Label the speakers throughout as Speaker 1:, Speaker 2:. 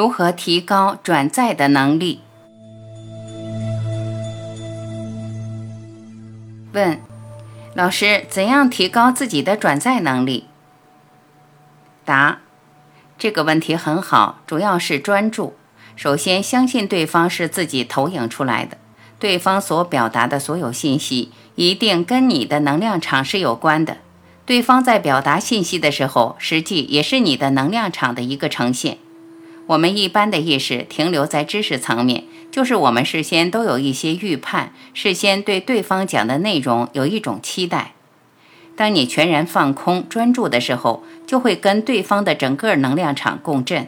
Speaker 1: 如何提高转载的能力？问：老师，怎样提高自己的转载能力？答：这个问题很好，主要是专注。首先，相信对方是自己投影出来的，对方所表达的所有信息一定跟你的能量场是有关的。对方在表达信息的时候，实际也是你的能量场的一个呈现。我们一般的意识停留在知识层面，就是我们事先都有一些预判，事先对对方讲的内容有一种期待。当你全然放空、专注的时候，就会跟对方的整个能量场共振。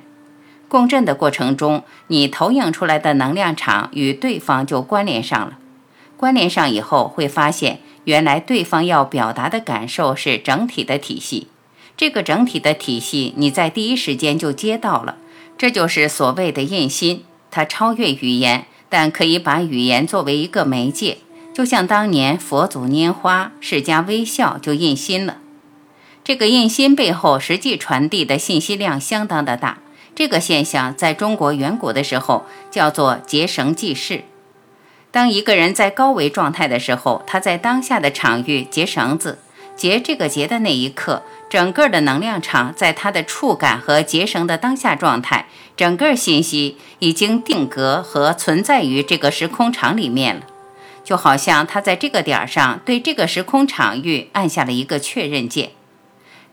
Speaker 1: 共振的过程中，你投影出来的能量场与对方就关联上了。关联上以后，会发现原来对方要表达的感受是整体的体系。这个整体的体系，你在第一时间就接到了。这就是所谓的印心，它超越语言，但可以把语言作为一个媒介。就像当年佛祖拈花，释迦微笑就印心了。这个印心背后实际传递的信息量相当的大。这个现象在中国远古的时候叫做结绳记事。当一个人在高维状态的时候，他在当下的场域结绳子，结这个结的那一刻。整个的能量场在它的触感和结绳的当下状态，整个信息已经定格和存在于这个时空场里面了，就好像他在这个点儿上对这个时空场域按下了一个确认键。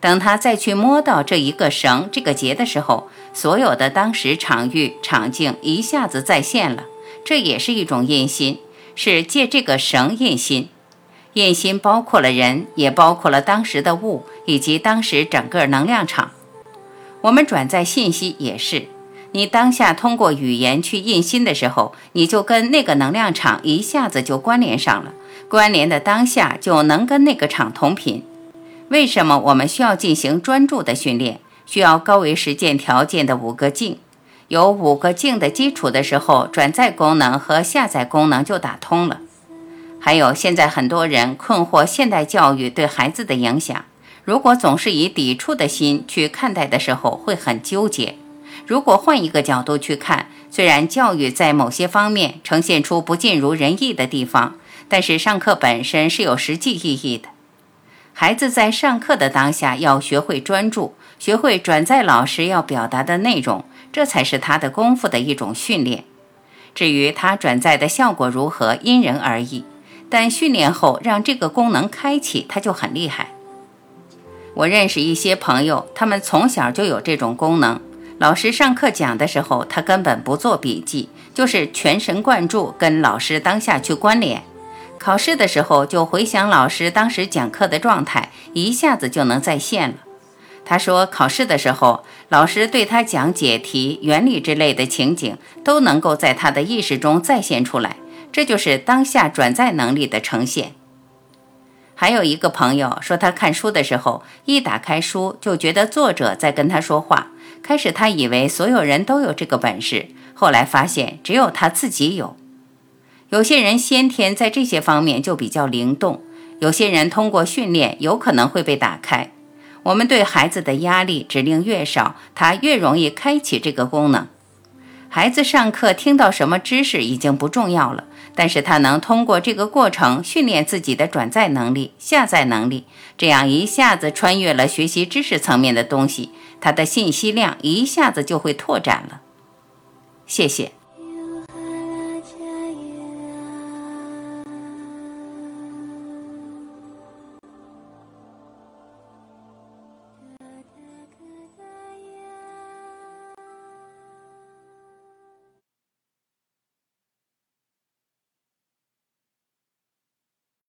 Speaker 1: 等他再去摸到这一个绳、这个结的时候，所有的当时场域场景一下子再现了，这也是一种印心，是借这个绳印心。印心包括了人，也包括了当时的物，以及当时整个能量场。我们转载信息也是，你当下通过语言去印心的时候，你就跟那个能量场一下子就关联上了。关联的当下就能跟那个场同频。为什么我们需要进行专注的训练？需要高维实践条件的五个境，有五个境的基础的时候，转载功能和下载功能就打通了。还有，现在很多人困惑现代教育对孩子的影响。如果总是以抵触的心去看待的时候，会很纠结。如果换一个角度去看，虽然教育在某些方面呈现出不尽如人意的地方，但是上课本身是有实际意义的。孩子在上课的当下要学会专注，学会转载老师要表达的内容，这才是他的功夫的一种训练。至于他转载的效果如何，因人而异。但训练后让这个功能开启，它就很厉害。我认识一些朋友，他们从小就有这种功能。老师上课讲的时候，他根本不做笔记，就是全神贯注跟老师当下去关联。考试的时候就回想老师当时讲课的状态，一下子就能再现了。他说，考试的时候，老师对他讲解题、原理之类的情景，都能够在他的意识中再现出来。这就是当下转载能力的呈现。还有一个朋友说，他看书的时候，一打开书就觉得作者在跟他说话。开始他以为所有人都有这个本事，后来发现只有他自己有。有些人先天在这些方面就比较灵动，有些人通过训练有可能会被打开。我们对孩子的压力指令越少，他越容易开启这个功能。孩子上课听到什么知识已经不重要了。但是他能通过这个过程训练自己的转载能力、下载能力，这样一下子穿越了学习知识层面的东西，他的信息量一下子就会拓展了。谢谢。